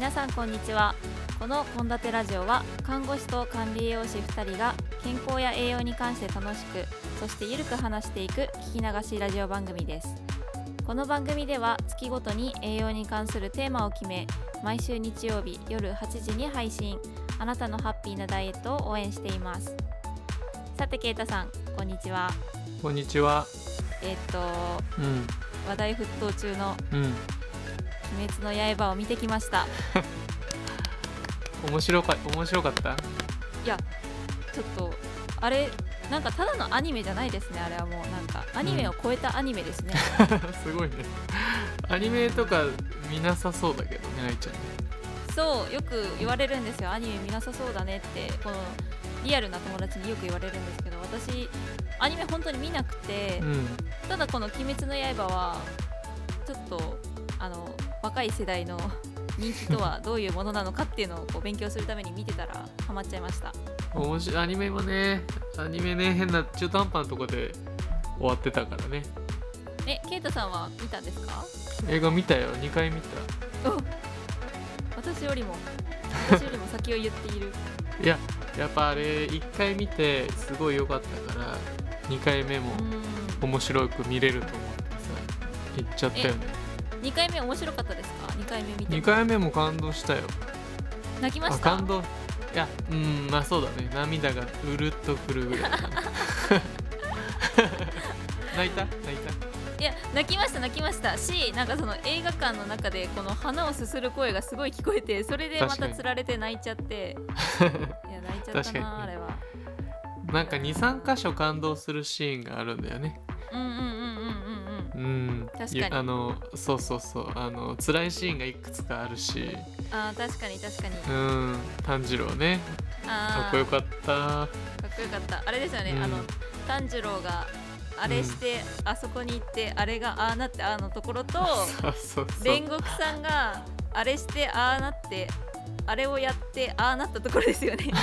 皆さんこんにちは。この献立ラジオは看護師と管理栄養士2人が健康や栄養に関して楽しくそしてゆるく話していく聞き流しラジオ番組です。この番組では月ごとに栄養に関するテーマを決め毎週日曜日夜8時に配信あなたのハッピーなダイエットを応援しています。さてケイタさんこんにちは。こんにちは。えっ、とうん、話題沸騰中のうん、鬼滅の刃を見てきました 面白か、面白かった？いやちょっとあれなんかただのアニメじゃないですねあれはもうなんかアニメを超えたアニメですね、すごいね。アニメとか見なさそうだけどね、愛ちゃんね。そうよく言われるんですよアニメ見なさそうだねってこのリアルな友達によく言われるんですけど私アニメ本当に見なくて、うん、ただこの「鬼滅の刃」はちょっとあの若い世代の人気とはどういうものなのかっていうのをこう勉強するために見てたらハマっちゃいました面白い、アニメもね、アニメね、変な中途半端なとこで終わってたからね。えケイタさんは見たんですか？映画見たよ、2回見た。お私よりも私よりも先を言っている いや、やっぱあれ、1回見て、すごい良かったから、2回目もう面白く見れると思ってさ、行っちゃったよね。ん2回目面白かったですか？2回目見て2回目も感動したよ。あ泣きました？感動。いやうんまあそうだね。涙がうるっとくるぐらい。泣いた？泣いいや泣きました泣きました。しなんかその映画館の中でこの花をすする声がすごい聞こえてそれでまたつられて泣いちゃって。いや泣いちゃったなあれは。たなんか23箇所感動するシーンがあるんだよね。うんうん確かに。あのそうそうそう。あの辛いシーンがいくつかあるし。あー確かに確かに。うん。炭治郎ね。かっこよかった。かっこよかった。あれですよね、うん。あの炭治郎があれして、あそこに行ってあれがああなってああのところと煉獄さんがあれしてああなってあれをやってああなったところですよね。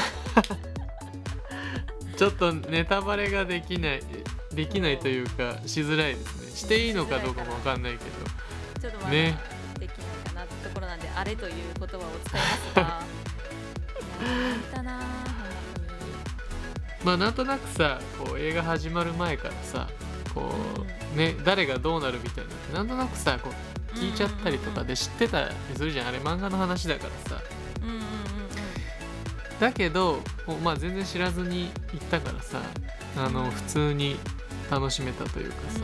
ちょっとネタバレができないできないというかしづらいですね。していいのかどうかもわかんないけど。ちょっとね。できないかなってところなんで、あれという言葉を使いますが。いたなまあなんとなくさこう映画始まる前からさこうね誰がどうなるみたいななんとなくさこう聞いちゃったりとかで知ってたりするじゃん。あれ漫画の話だからさ。だけどまあ全然知らずに行ったからさあの普通に楽しめたというかさ。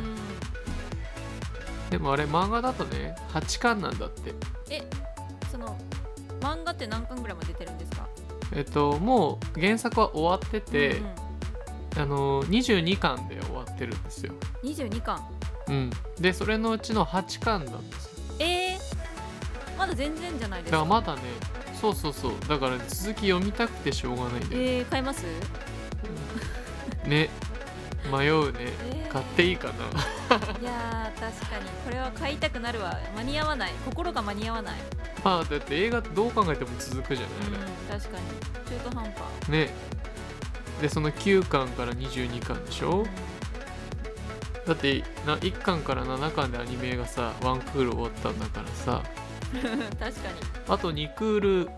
でもあれ漫画だとね8巻なんだって。えその漫画って何巻ぐらいまで出てるんですか？えっともう原作は終わってて、うんうん。あの22巻で終わってるんですよ、22巻？うん、でそれのうちの8巻なんですよ。えー、まだ全然じゃないでだすか？からまだねそうそうそう。だから続き読みたくてしょうがないんだよ、えー、買います？ね迷うね。えー買っていいかな。いやー確かに。これは買いたくなるわ。間に合わない。心が間に合わない。まあだって映画どう考えても続くじゃうんない、確かに。中途半端。ね。でその9巻から22巻でしょ。だってな1巻から7巻でアニメがさワンクール終わったんだからさ。う ん確かに。あと2クール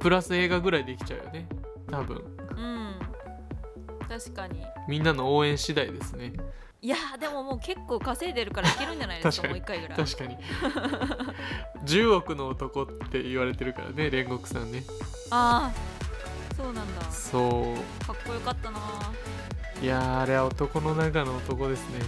プラス映画ぐらいできちゃうよね。多分。うん確かに。みんなの応援次第ですね。いやーでももう結構稼いでるからいけるんじゃないですかもう一回ぐらい。確かに。10億の男って言われてるからね煉獄さんね。ああそうなんだ。そかっこよかったなういやーあれは男の中の男ですね。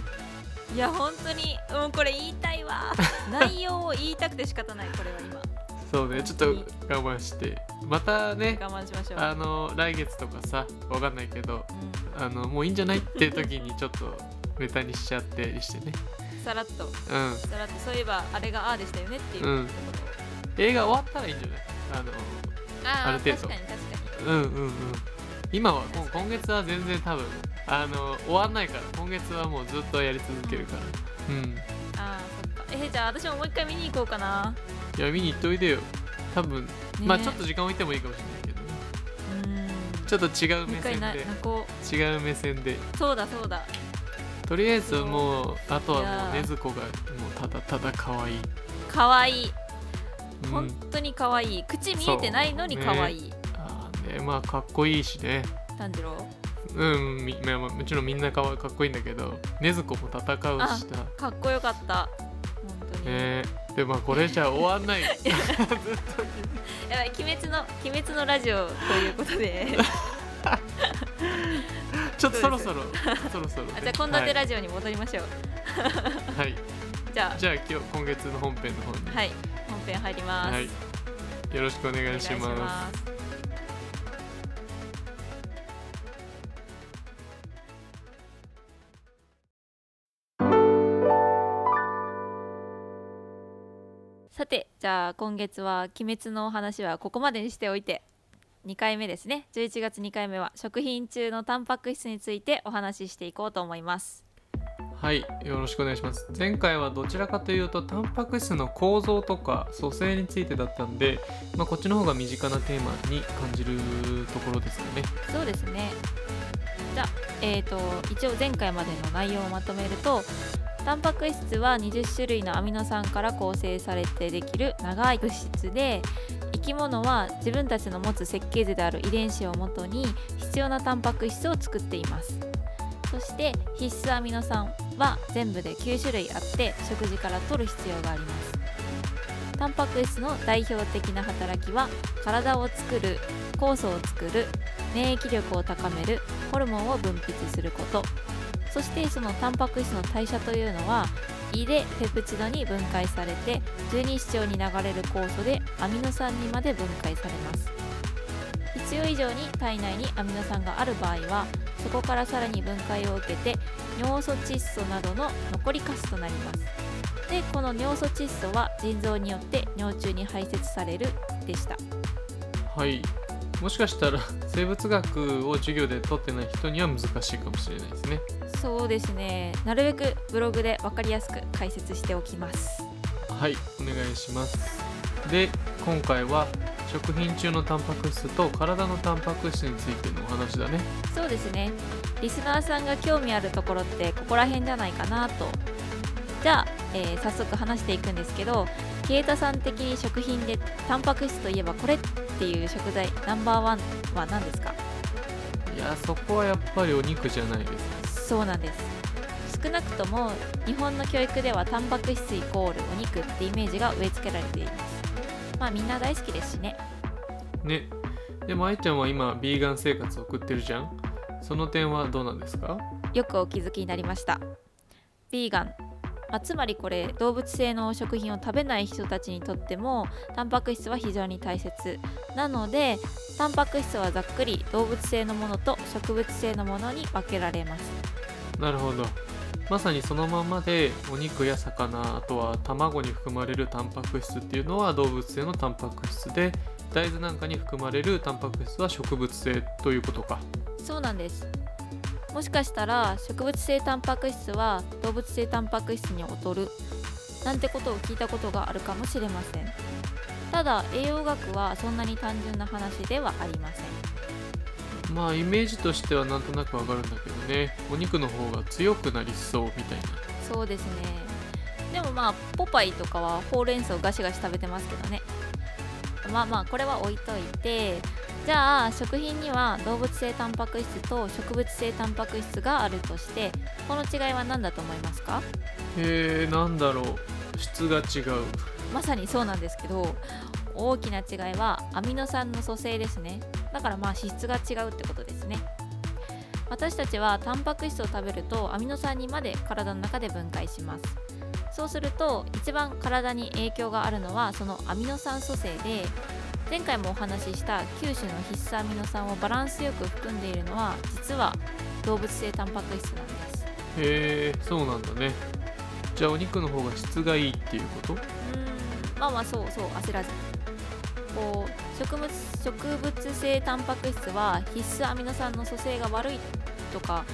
いや本当に。もうこれ言いたいわ 内容を言いたくて仕方ないこれは今そうねちょっと我慢して。またね我慢しましょう。あの来月とかさわかんないけどうん。あのもういいんじゃないっていう時にちょっとネタにしちゃってりしてね。さらっと。うん。さらっと。そういえばあれがああでしたよねっていう。うん。映画終わったらいいんじゃない？あのろある程度。確かに確かに。うんうんうん。今はもう今月は全然多分あの終わんないから。今月はもうずっとやり続けるから。うん。ああそっか。えじゃあ私ももう一回見に行こうかないや見に行っといでよ。多分、ね。まあちょっと時間置いてもいいかもしれないけど。ねうん。ちょっと違う目線で。違う目線で。うそうだそうだ。とりあえずもうあとはもう禰豆子がもうただただ可愛い。かわい。本当に可愛い。口見えてないのに可愛い、あーねまあかっこいいしね。炭治郎？うんみまあまあもちろんみんなかわかっこいいんだけど禰豆子も戦うしさ。かっこよかった。本当に、ねでまあこれじゃ終わんない。ずっと。やばい鬼滅の鬼滅のラジオということで。ちょっとそろそろそろそろ。ね、あじゃあ献立ラジオに戻りましょう、はい、はい、じゃじゃあ今日今月の本編の方に。あはい。本編入ります、はい。よろしくお願いしますてじゃあ今月は「鬼滅」のお話はここまでにしておいて2回目ですね。11月2回目は食品中のタンパク質についてお話ししていこうと思います。はいよろしくお願いします。前回はどちらかというとタンパク質の構造とか組成についてだったんで、まあ、こっちの方が身近なテーマに感じるところですよね。そうですね。じゃあ、えー、と一応前回までの内容をまとめるとタンパク質は20種類のアミノ酸から構成されてできる長い物質で生き物は自分たちの持つ設計図である遺伝子をもとに必要なタンパク質を作っています。そして必須アミノ酸は全部で9種類あって食事から摂る必要があります。タンパク質の代表的な働きは体を作る酵素を作る免疫力を高めるホルモンを分泌すること。そしてそのタンパク質の代謝というのは胃でペプチドに分解されて十二指腸に流れる酵素でアミノ酸にまで分解されます。必要以上に体内にアミノ酸がある場合はそこからさらに分解を受けて尿素窒素などの残りカスとなります。でこの尿素窒素は腎臓によって尿中に排泄されるでした。はい。もしかしたら生物学を授業で取ってない人には難しいかもしれないですね。そうですね。なるべくブログで分かりやすく解説しておきます。はいお願いします。で今回は食品中のタンパク質と体のタンパク質についてのお話だね。そうですね。リスナーさんが興味あるところってここら辺じゃないかなと。じゃあ、えー早速話していくんですけどケイタさん的に食品でタンパク質といえばこれっていう食材ナンバーワンは何ですか？いやそこはやっぱりお肉じゃないですそうなんです。少なくとも日本の教育ではタンパク質イコールお肉ってイメージが植え付けられています。まあみんな大好きですしね。ね。でも愛ちゃんは今ビーガン生活を送ってるじゃん。その点はどうなんですか？よくお気づきになりました。ビーガン、まあ、つまりこれ動物性の食品を食べない人たちにとってもタンパク質は非常に大切。なのでタンパク質はざっくり動物性のものと植物性のものに分けられます。なるほど。まさにそのままでお肉や魚あとは卵に含まれるタンパク質っていうのは動物性のタンパク質で大豆なんかに含まれるタンパク質は植物性ということか。そうなんですもしかしたら植物性タンパク質は動物性タンパク質に劣るなんてことを聞いたことがあるかもしれません。ただ栄養学はそんなに単純な話ではありません。まあイメージとしてはなんとなくわかるんだけどね。お肉の方が強くなりそうみたいな。そうですね。でもまあポパイとかはほうれん草ガシガシ食べてますけどね。まあまあこれは置いといてじゃあ食品には動物性タンパク質と植物性タンパク質があるとしてこの違いは何だと思いますか？へえなんだろう。質が違う。まさにそうなんですけど大きな違いはアミノ酸の組成ですね。だからまあ脂質が違うってことですね。私たちはタンパク質を食べるとアミノ酸にまで体の中で分解します。そうすると一番体に影響があるのはそのアミノ酸組成で前回もお話しした9種の必須アミノ酸をバランスよく含んでいるのは実は動物性タンパク質なんです。へえそうなんだね。じゃあお肉の方が質がいいっていうこと？うーんまあまあそうそう焦らず。こう植物植物性タンパク質は必須アミノ酸の組成が悪いとか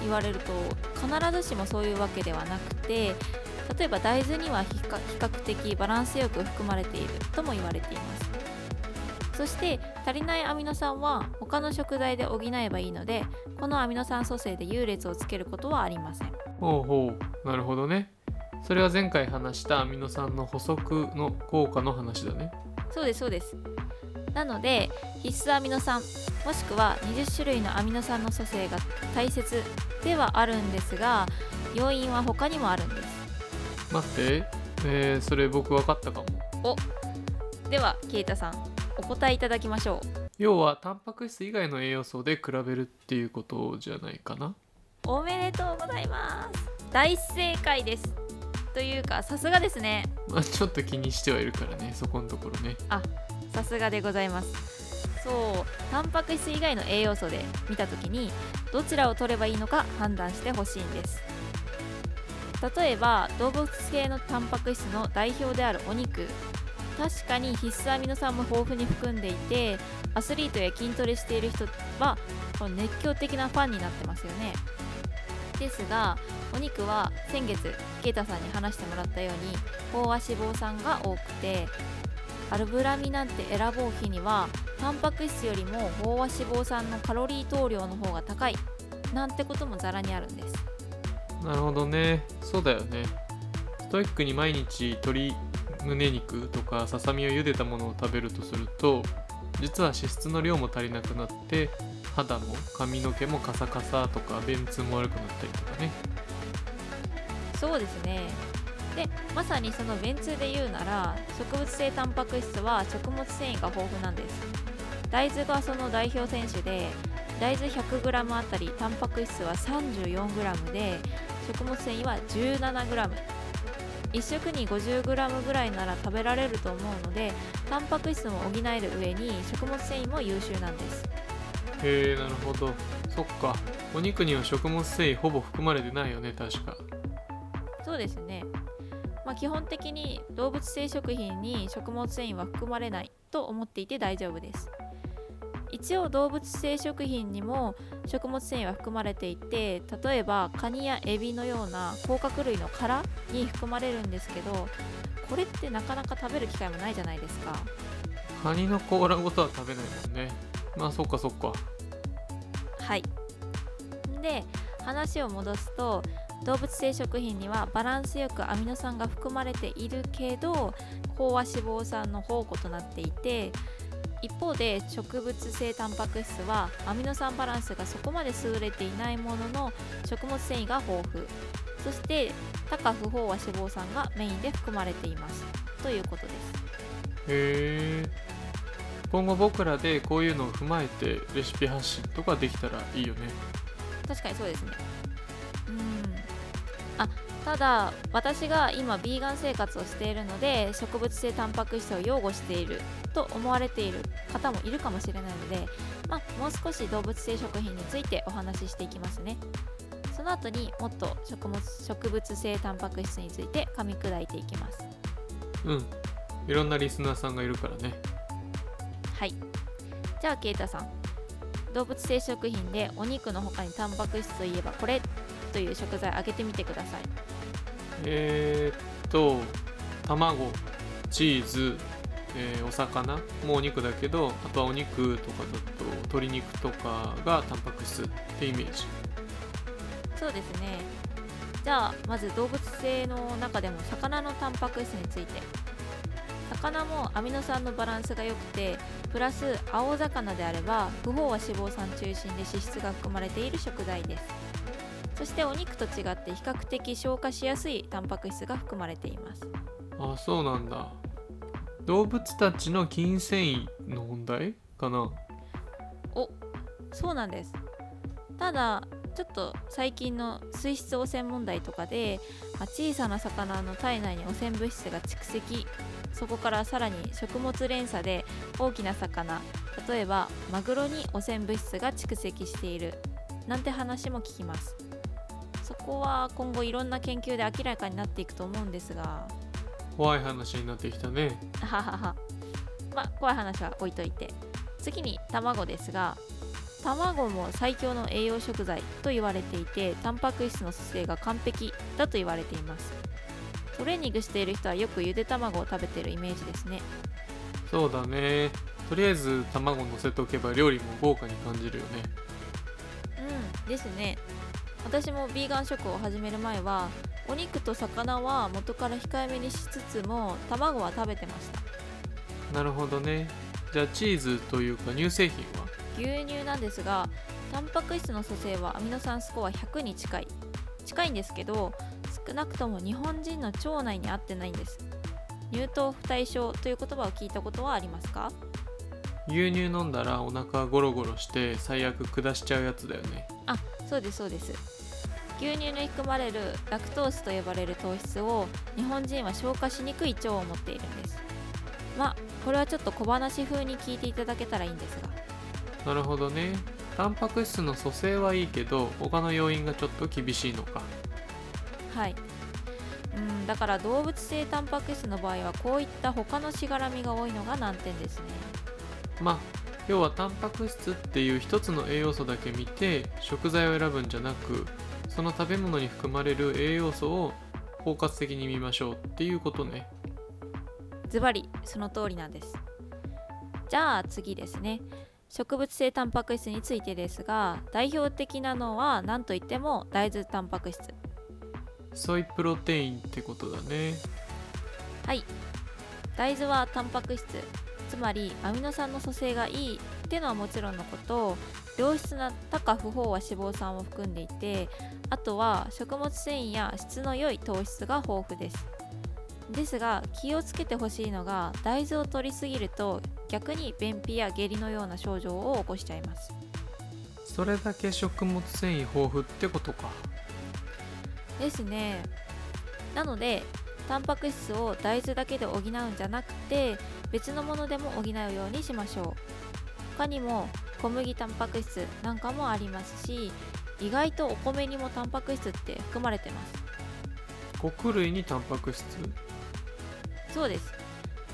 言われると必ずしもそういうわけではなくて例えば大豆には比較的バランスよく含まれているとも言われていますそして足りないアミノ酸は他の食材で補えばいいのでこのアミノ酸組成で優劣をつけることはありません。ほうほう。なるほどね。それは前回話したアミノ酸の補足の効果の話だね。そうですそうです。なので必須アミノ酸もしくは20種類のアミノ酸の組成が大切ではあるんですが要因は他にもあるんです。待って。えー、それ僕分かったかも。ではケイタさんお答えいただきましょう。要はタンパク質以外の栄養素で比べるっていうことじゃないかな。おめでとうございます。大正解です。というかさすがですね。まあちょっと気にしてはいるからねそこのところね。さすがでございます。そうタンパク質以外の栄養素で見た時にどちらを取ればいいのか判断してほしいんです。例えば動物系のタンパク質の代表であるお肉確かに必須アミノ酸も豊富に含んでいてアスリートや筋トレしている人はこの熱狂的なファンになってますよね。ですがお肉は先月ケイタさんに話してもらったように飽和脂肪酸が多くてアルブラミなんて選ぼう日にはタンパク質よりも飽和脂肪酸のカロリー投量の方が高いなんてこともざらにあるんです。なるほどね。そうだよね。ストイックに毎日鶏胸肉とかささみを茹でたものを食べるとすると実は脂質の量も足りなくなって肌も髪の毛もカサカサとか便通も悪くなったりとかね。そうですね。でまさにその便通で言うなら植物性タンパク質は食物繊維が豊富なんです。大豆がその代表選手で大豆 100g あたりタンパク質は 34g で食物繊維は 17g 1食に 50g ぐらいなら食べられると思うのでタンパク質も補える上に食物繊維も優秀なんです。へえなるほど。そっか。お肉には食物繊維ほぼ含まれてないよね確か。そうですね。まあ、基本的に動物性食品に食物繊維は含まれないと思っていて大丈夫です一応動物性食品にも食物繊維は含まれていて例えばカニやエビのような甲殻類の殻に含まれるんですけどこれってなかなか食べる機会もないじゃないですか。カニの甲羅ごとは食べないもんね。まあそっかそっか。はい。で話を戻すと動物性食品にはバランスよくアミノ酸が含まれているけど飽和脂肪酸の宝庫となっていて一方で植物性タンパク質はアミノ酸バランスがそこまで優れていないものの食物繊維が豊富。そして高不飽和脂肪酸がメインで含まれています。ということです。へえ今後僕らでこういうのを踏まえてレシピ発信とかできたらいいよね。確かにそうですねただ私が今ビーガン生活をしているので植物性タンパク質を擁護していると思われている方もいるかもしれないので、まあ、もう少し動物性食品についてお話ししていきますね。その後にもっと食物植物性タンパク質について噛み砕いていきます。うん。いろんなリスナーさんがいるからね。はい。じゃあケイタさん。動物性食品でお肉の他にタンパク質といえばこれという食材挙げてみてくださいえー、っと卵チーズ、えーお魚もうお肉だけどあとはお肉とかだと鶏肉とかがタンパク質ってイメージ。そうですね。じゃあまず動物性の中でも魚のタンパク質について。魚もアミノ酸のバランスが良くてプラス青魚であれば不飽和脂肪酸中心で脂質が含まれている食材です。そしてお肉と違って比較的消化しやすいタンパク質が含まれています。あそうなんだ。動物たちの筋繊維の問題？かな？おそうなんです。ただちょっと最近の水質汚染問題とかで、まあ小さな魚の体内に汚染物質が蓄積。そこからさらに食物連鎖で大きな魚例えばマグロに汚染物質が蓄積している。なんて話も聞きます。そこは今後いろんな研究で明らかになっていくと思うんですが。怖い話になってきたね。ははは。まあ怖い話は置いといて。次に卵ですが。卵も最強の栄養食材と言われていてタンパク質の組成が完璧だと言われています。トレーニングしている人はよくゆで卵を食べているイメージですね。そうだね。とりあえず卵乗せておけば料理も豪華に感じるよね。うんですね私もビーガン食を始める前はお肉と魚は元から控えめにしつつも卵は食べてました。なるほどね。じゃあチーズというか乳製品は？牛乳なんですがタンパク質の組成はアミノ酸スコア100に近い。近いんですけど少なくとも日本人の腸内に合ってないんです。乳糖不対症という言葉を聞いたことはありますか？牛乳飲んだらお腹ゴロゴロして最悪下しちゃうやつだよね。あそうですそうです牛乳に含まれるラクトースと呼ばれる糖質を日本人は消化しにくい腸を持っているんです。まあこれはちょっと小話風に聞いていただけたらいいんですが。なるほどね。タンパク質の組成はいいけど他の要因がちょっと厳しいのか。はい。うんだから動物性タンパク質の場合はこういった他のしがらみが多いのが難点ですね。まあ要はタンパク質っていう一つの栄養素だけ見て食材を選ぶんじゃなくその食べ物に含まれる栄養素を包括的に見ましょうっていうことね。ズバリその通りなんです。じゃあ次ですね。植物性タンパク質についてですが代表的なのは何といっても大豆タンパク質。ソイプロテインってことだね。はい。大豆はタンパク質つまりアミノ酸の組成がいいっていうのはもちろんのこと良質な多価不飽和脂肪酸を含んでいてあとは食物繊維や質の良い糖質が豊富です。ですが気をつけてほしいのが大豆を摂りすぎると逆に便秘や下痢のような症状を起こしちゃいます。それだけ食物繊維豊富ってことか。ですね。なのでタンパク質を大豆だけで補うんじゃなくて別のものでも補うようにしましょう。他にも小麦タンパク質なんかもありますし意外とお米にもタンパク質って含まれてます。穀類にタンパク質？そうです。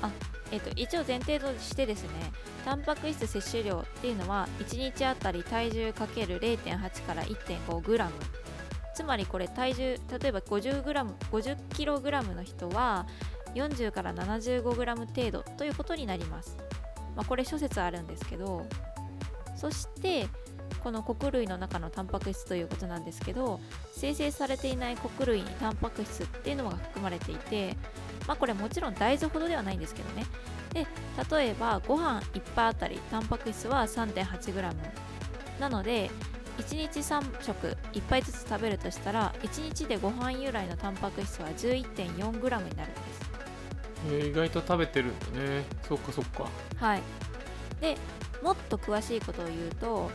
あえっと一応前提としてですねタンパク質摂取量っていうのは1日あたり体重 ×0.8 から 1.5g つまりこれ体重例えば 50g50kg の人は40から 75g 程度ということになります、まあ、これ諸説あるんですけどそしてこの穀類の中のタンパク質ということなんですけど生成されていない穀類にタンパク質っていうのが含まれていてまあこれもちろん大豆ほどではないんですけどね。で例えばご飯1杯あたりタンパク質は 3.8g なので1日3食1杯ずつ食べるとしたら1日でご飯由来のタンパク質は 11.4g になるんです。えー意外と食べてるんだね。そっかそっか。はい。でもっと詳しいことを言うと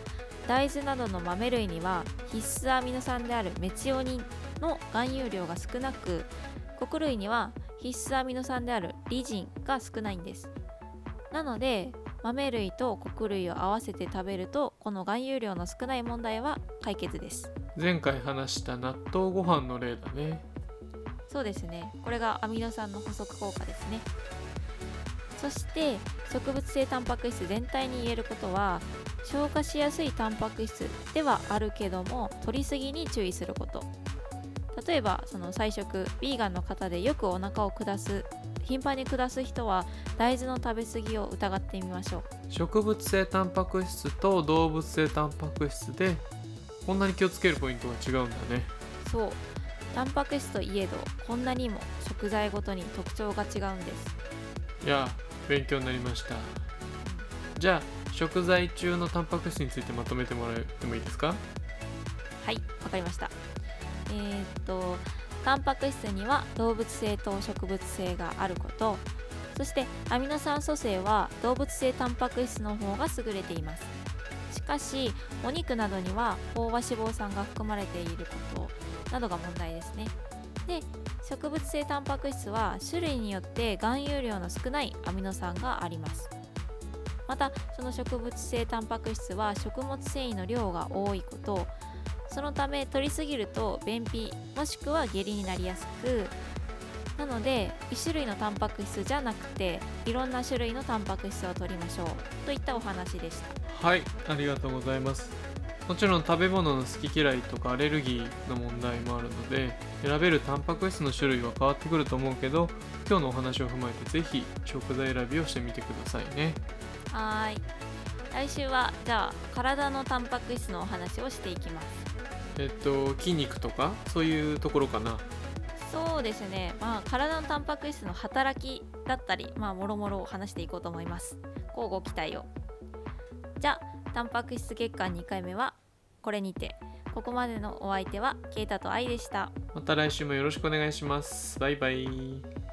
大豆などの豆類には必須アミノ酸であるメチオニンの含有量が少なく穀類には必須アミノ酸であるリジンが少ないんです。なので豆類と穀類を合わせて食べるとこの含有量の少ない問題は解決です。前回話した納豆ご飯の例だねそうですね。これがアミノ酸の補足効果ですね。そして植物性タンパク質全体に言えることは消化しやすいタンパク質ではあるけども摂りすぎに注意すること。例えばその菜食ヴィーガンの方でよくお腹を下す頻繁に下す人は大豆の食べ過ぎを疑ってみましょう。植物性タンパク質と動物性タンパク質でこんなに気をつけるポイントが違うんだね。そうタンパク質といえどこんなにも食材ごとに特徴が違うんです。いや勉強になりました。じゃあ食材中のタンパク質についてまとめてもらってもいいですか？はいわかりました。えーっとタンパク質には動物性と植物性があること。そしてアミノ酸組成は動物性タンパク質の方が優れています。しかしお肉などには飽和脂肪酸が含まれていることなどが問題ですね。で植物性タンパク質は種類によって含有量の少ないアミノ酸があります。またその植物性タンパク質は食物繊維の量が多いことそのため取りすぎると便秘もしくは下痢になりやすくなので1種類のタンパク質じゃなくていろんな種類のタンパク質を取りましょう。といったお話でした。はいありがとうございます。もちろん食べ物の好き嫌いとかアレルギーの問題もあるので選べるタンパク質の種類は変わってくると思うけど今日のお話を踏まえてぜひ食材選びをしてみてくださいね。はーい。来週はじゃあ体のタンパク質のお話をしていきます。えっと筋肉とかそういうところかな。そうですね。まあ体のタンパク質の働きだったりまあもろもろを話していこうと思います。交互期待を。じゃあタンパク質月間2回目はこれにてここまでのお相手はケイタとアイでした。また来週もよろしくお願いします。バイバイ。